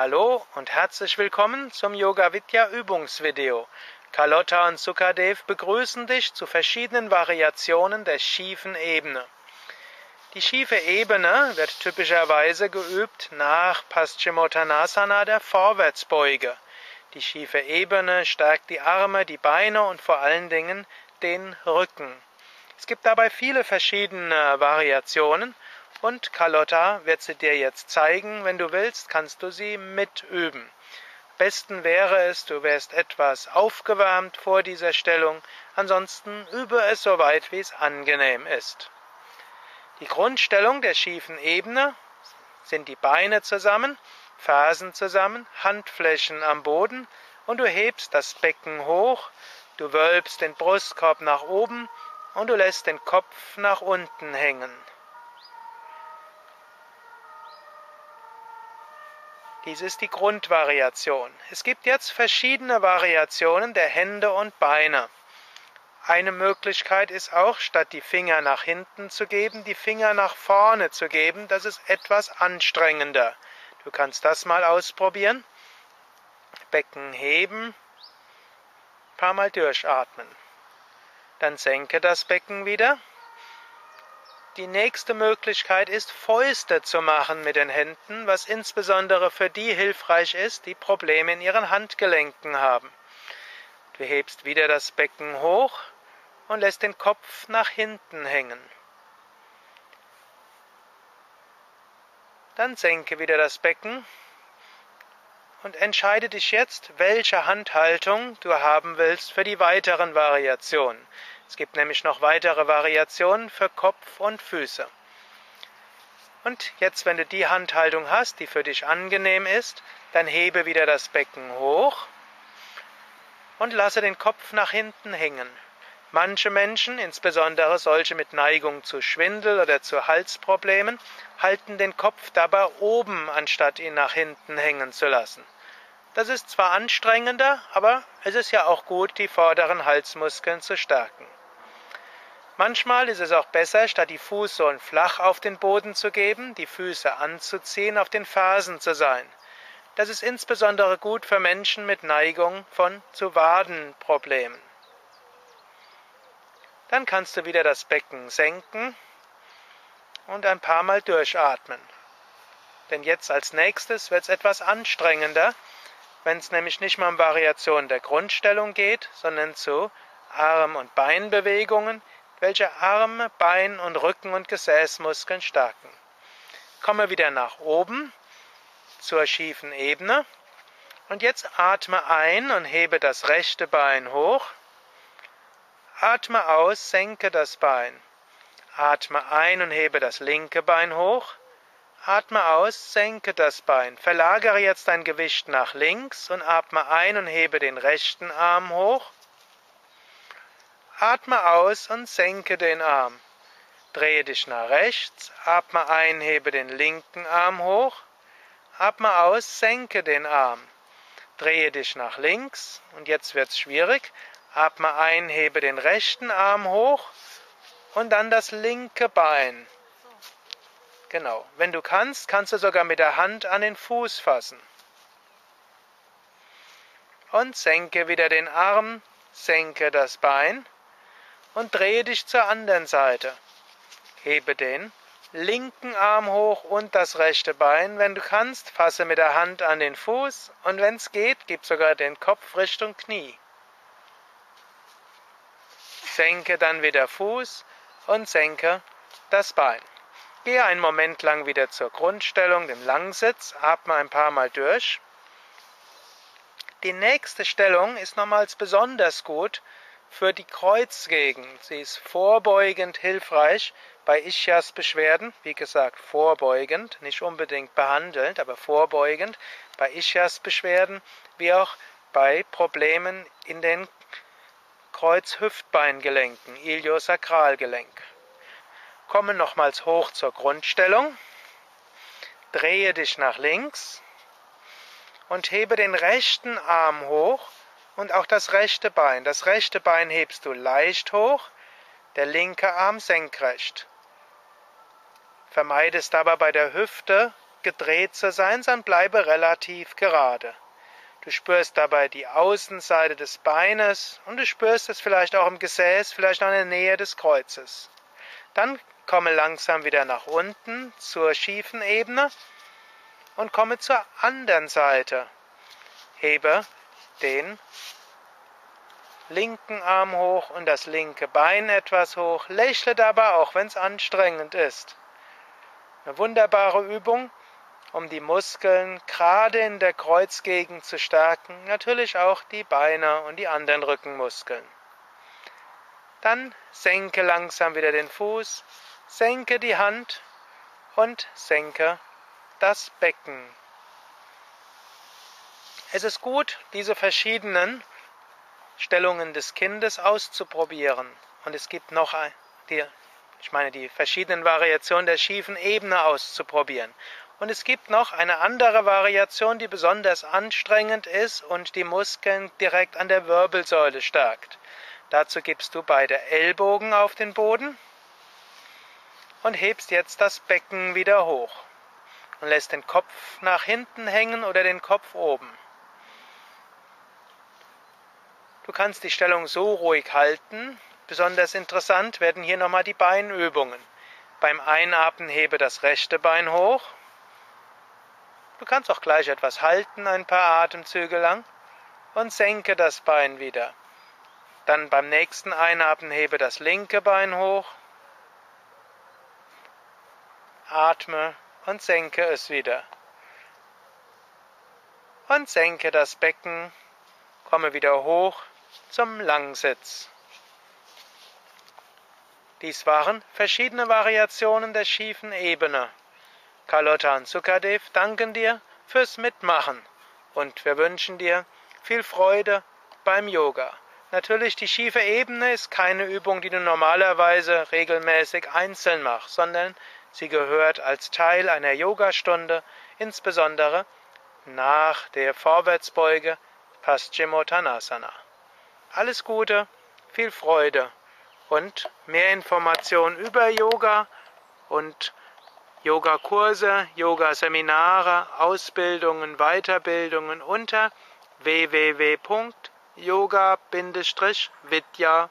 Hallo und herzlich willkommen zum Yoga Vidya Übungsvideo. Carlotta und Sukadev begrüßen dich zu verschiedenen Variationen der schiefen Ebene. Die schiefe Ebene wird typischerweise geübt nach Paschimottanasana der Vorwärtsbeuge. Die schiefe Ebene stärkt die Arme, die Beine und vor allen Dingen den Rücken. Es gibt dabei viele verschiedene Variationen und Carlotta wird sie dir jetzt zeigen. Wenn du willst, kannst du sie mitüben. Besten wäre es, du wärst etwas aufgewärmt vor dieser Stellung, ansonsten übe es so weit, wie es angenehm ist. Die Grundstellung der schiefen Ebene sind die Beine zusammen, Fersen zusammen, Handflächen am Boden und du hebst das Becken hoch, du wölbst den Brustkorb nach oben und du lässt den Kopf nach unten hängen. Dies ist die Grundvariation. Es gibt jetzt verschiedene Variationen der Hände und Beine. Eine Möglichkeit ist auch, statt die Finger nach hinten zu geben, die Finger nach vorne zu geben. Das ist etwas anstrengender. Du kannst das mal ausprobieren. Becken heben, ein paar Mal durchatmen. Dann senke das Becken wieder die nächste Möglichkeit ist, Fäuste zu machen mit den Händen, was insbesondere für die hilfreich ist, die Probleme in ihren Handgelenken haben. Du hebst wieder das Becken hoch und lässt den Kopf nach hinten hängen. Dann senke wieder das Becken und entscheide dich jetzt, welche Handhaltung du haben willst für die weiteren Variationen. Es gibt nämlich noch weitere Variationen für Kopf und Füße. Und jetzt, wenn du die Handhaltung hast, die für dich angenehm ist, dann hebe wieder das Becken hoch und lasse den Kopf nach hinten hängen. Manche Menschen, insbesondere solche mit Neigung zu Schwindel oder zu Halsproblemen, halten den Kopf dabei oben, anstatt ihn nach hinten hängen zu lassen. Das ist zwar anstrengender, aber es ist ja auch gut, die vorderen Halsmuskeln zu stärken. Manchmal ist es auch besser, statt die Fußsohlen flach auf den Boden zu geben, die Füße anzuziehen, auf den Fersen zu sein. Das ist insbesondere gut für Menschen mit Neigung von zu Wadenproblemen. Dann kannst du wieder das Becken senken und ein paar Mal durchatmen. Denn jetzt als nächstes wird es etwas anstrengender, wenn es nämlich nicht mehr um Variation der Grundstellung geht, sondern zu Arm- und Beinbewegungen, welche Arme, Bein und Rücken und Gesäßmuskeln stärken. Komme wieder nach oben zur schiefen Ebene und jetzt atme ein und hebe das rechte Bein hoch. Atme aus, senke das Bein. Atme ein und hebe das linke Bein hoch. Atme aus, senke das Bein. Verlagere jetzt dein Gewicht nach links und atme ein und hebe den rechten Arm hoch. Atme aus und senke den Arm. Drehe dich nach rechts, atme ein, hebe den linken Arm hoch. Atme aus, senke den Arm. Drehe dich nach links und jetzt wird's schwierig. Atme ein, hebe den rechten Arm hoch und dann das linke Bein. Genau. Wenn du kannst, kannst du sogar mit der Hand an den Fuß fassen. Und senke wieder den Arm, senke das Bein und drehe dich zur anderen Seite. Hebe den linken Arm hoch und das rechte Bein. Wenn du kannst, fasse mit der Hand an den Fuß und wenn es geht, gib sogar den Kopf Richtung Knie. Senke dann wieder Fuß und senke das Bein. Gehe einen Moment lang wieder zur Grundstellung, dem Langsitz, atme ein paar Mal durch. Die nächste Stellung ist nochmals besonders gut, für die Kreuzgegend. Sie ist vorbeugend hilfreich bei Ischias-Beschwerden. Wie gesagt, vorbeugend, nicht unbedingt behandelnd, aber vorbeugend bei Ischias-Beschwerden, wie auch bei Problemen in den Kreuzhüftbeingelenken, Iliosakralgelenk. Komme nochmals hoch zur Grundstellung. Drehe dich nach links und hebe den rechten Arm hoch und auch das rechte Bein. Das rechte Bein hebst du leicht hoch, der linke Arm senkrecht. Vermeidest dabei bei der Hüfte gedreht zu sein, sondern bleibe relativ gerade. Du spürst dabei die Außenseite des Beines und du spürst es vielleicht auch im Gesäß, vielleicht auch in der Nähe des Kreuzes. Dann komme langsam wieder nach unten zur schiefen Ebene und komme zur anderen Seite. Hebe den linken Arm hoch und das linke Bein etwas hoch. Lächle dabei auch, wenn es anstrengend ist. Eine wunderbare Übung, um die Muskeln gerade in der Kreuzgegend zu stärken, natürlich auch die Beine und die anderen Rückenmuskeln. Dann senke langsam wieder den Fuß, senke die Hand und senke das Becken. Es ist gut, diese verschiedenen Stellungen des Kindes auszuprobieren. Und es gibt noch die, ich meine, die verschiedenen Variationen der schiefen Ebene auszuprobieren. Und es gibt noch eine andere Variation, die besonders anstrengend ist und die Muskeln direkt an der Wirbelsäule stärkt. Dazu gibst du beide Ellbogen auf den Boden und hebst jetzt das Becken wieder hoch und lässt den Kopf nach hinten hängen oder den Kopf oben. Du kannst die Stellung so ruhig halten. Besonders interessant werden hier nochmal die Beinübungen. Beim Einatmen hebe das rechte Bein hoch. Du kannst auch gleich etwas halten, ein paar Atemzüge lang, und senke das Bein wieder. Dann beim nächsten Einatmen hebe das linke Bein hoch. Atme und senke es wieder. Und senke das Becken, komme wieder hoch zum Langsitz. Dies waren verschiedene Variationen der schiefen Ebene. Carlotta und Sukadev danken dir fürs Mitmachen und wir wünschen dir viel Freude beim Yoga. Natürlich, die schiefe Ebene ist keine Übung, die du normalerweise regelmäßig einzeln machst, sondern sie gehört als Teil einer Yogastunde, insbesondere nach der Vorwärtsbeuge Paschimottanasana. Alles Gute, viel Freude und mehr Informationen über Yoga und Yogakurse, Yoga-Seminare, Ausbildungen, Weiterbildungen unter www.yoga-vidya.de